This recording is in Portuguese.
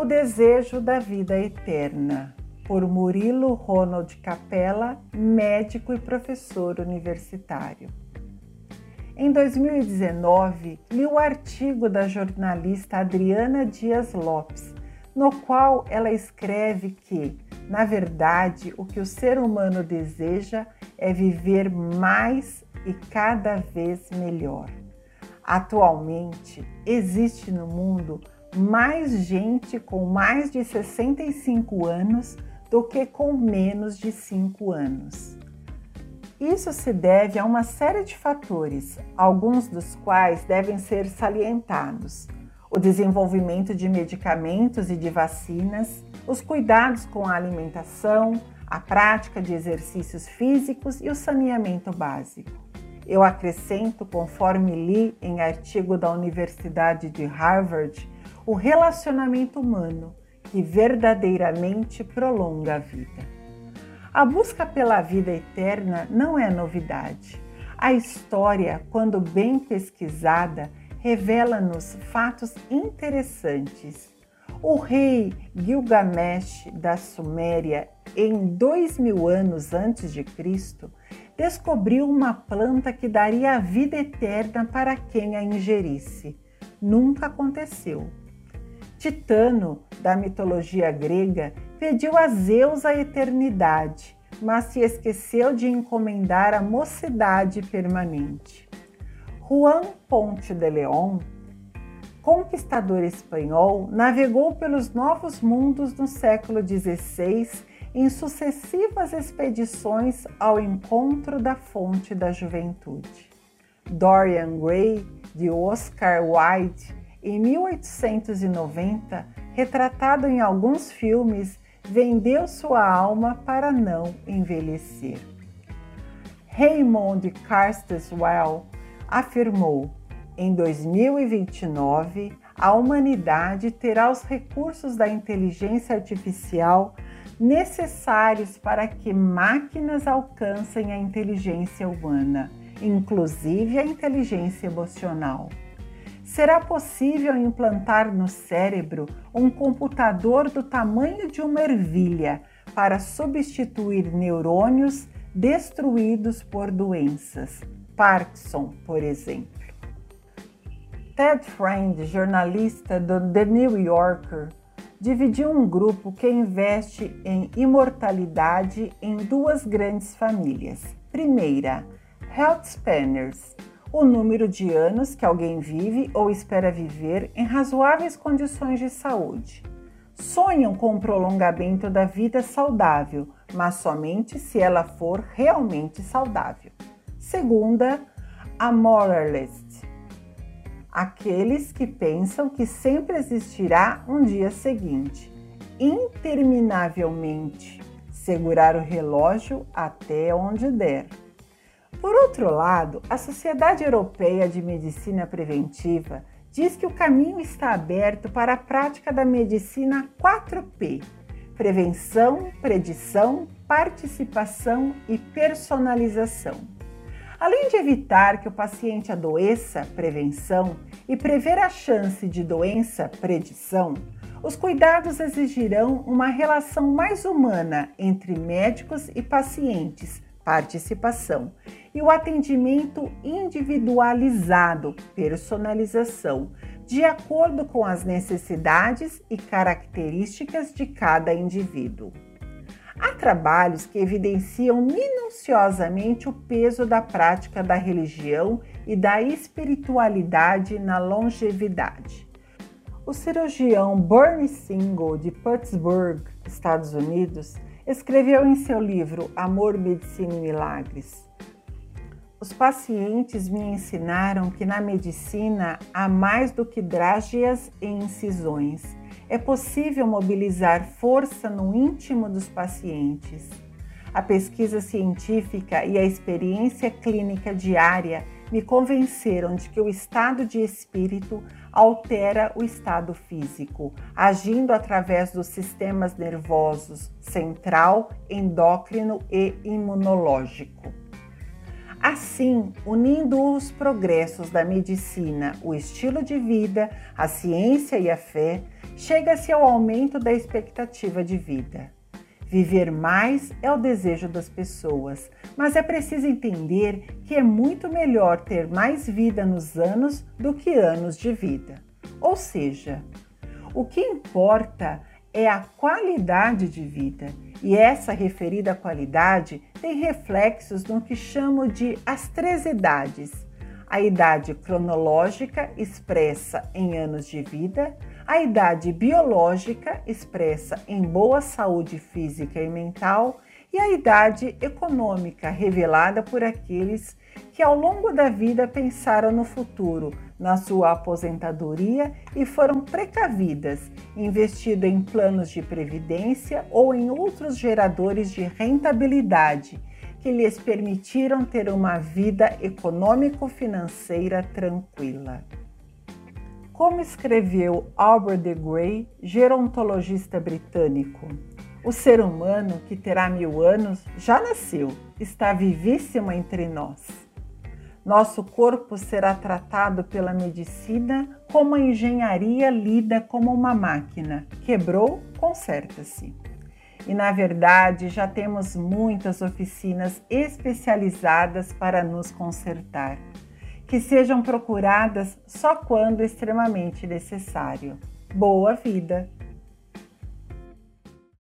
O Desejo da Vida Eterna, por Murilo Ronald Capella, médico e professor universitário. Em 2019, li o artigo da jornalista Adriana Dias Lopes, no qual ela escreve que, na verdade, o que o ser humano deseja é viver mais e cada vez melhor. Atualmente, existe no mundo mais gente com mais de 65 anos do que com menos de 5 anos. Isso se deve a uma série de fatores, alguns dos quais devem ser salientados: o desenvolvimento de medicamentos e de vacinas, os cuidados com a alimentação, a prática de exercícios físicos e o saneamento básico. Eu acrescento, conforme li em artigo da Universidade de Harvard, o relacionamento humano, que verdadeiramente prolonga a vida. A busca pela vida eterna não é novidade. A história, quando bem pesquisada, revela-nos fatos interessantes. O rei Gilgamesh da Suméria, em dois mil anos antes de Cristo, descobriu uma planta que daria a vida eterna para quem a ingerisse. Nunca aconteceu. Titano, da mitologia grega, pediu a Zeus a eternidade, mas se esqueceu de encomendar a mocidade permanente. Juan Ponte de León, conquistador espanhol, navegou pelos novos mundos no século XVI em sucessivas expedições ao encontro da fonte da juventude. Dorian Gray, de Oscar Wilde, em 1890, retratado em alguns filmes, vendeu sua alma para não envelhecer. Raymond Carswell afirmou: em 2029, a humanidade terá os recursos da inteligência artificial necessários para que máquinas alcancem a inteligência humana, inclusive a inteligência emocional. Será possível implantar no cérebro um computador do tamanho de uma ervilha para substituir neurônios destruídos por doenças, Parkinson, por exemplo. Ted Friend, jornalista do The New Yorker, dividiu um grupo que investe em imortalidade em duas grandes famílias. Primeira, Health Spanners, o número de anos que alguém vive ou espera viver em razoáveis condições de saúde. Sonham com o prolongamento da vida saudável, mas somente se ela for realmente saudável. Segunda, a moralist, aqueles que pensam que sempre existirá um dia seguinte, interminavelmente, segurar o relógio até onde der. Por outro lado, a Sociedade Europeia de Medicina Preventiva diz que o caminho está aberto para a prática da medicina 4P: prevenção, predição, participação e personalização. Além de evitar que o paciente adoeça, prevenção, e prever a chance de doença, predição, os cuidados exigirão uma relação mais humana entre médicos e pacientes, participação, e o atendimento individualizado, personalização, de acordo com as necessidades e características de cada indivíduo. Há trabalhos que evidenciam minuciosamente o peso da prática da religião e da espiritualidade na longevidade. O cirurgião Bernie Single, de Pittsburgh, Estados Unidos, escreveu em seu livro Amor, Medicina e Milagres os pacientes me ensinaram que na medicina há mais do que drágeas e incisões. É possível mobilizar força no íntimo dos pacientes. A pesquisa científica e a experiência clínica diária me convenceram de que o estado de espírito altera o estado físico, agindo através dos sistemas nervosos central, endócrino e imunológico. Assim, unindo os progressos da medicina, o estilo de vida, a ciência e a fé, chega-se ao aumento da expectativa de vida. Viver mais é o desejo das pessoas, mas é preciso entender que é muito melhor ter mais vida nos anos do que anos de vida. Ou seja, o que importa é a qualidade de vida, e essa referida qualidade tem reflexos no que chamo de as três idades: a idade cronológica, expressa em anos de vida, a idade biológica, expressa em boa saúde física e mental, e a idade econômica, revelada por aqueles que ao longo da vida pensaram no futuro, na sua aposentadoria e foram precavidas, investindo em planos de previdência ou em outros geradores de rentabilidade que lhes permitiram ter uma vida econômico-financeira tranquila. Como escreveu Albert de Grey, gerontologista britânico, o ser humano que terá mil anos já nasceu, está vivíssimo entre nós. Nosso corpo será tratado pela medicina como a engenharia lida como uma máquina. Quebrou, conserta-se. E na verdade já temos muitas oficinas especializadas para nos consertar que sejam procuradas só quando extremamente necessário. Boa vida!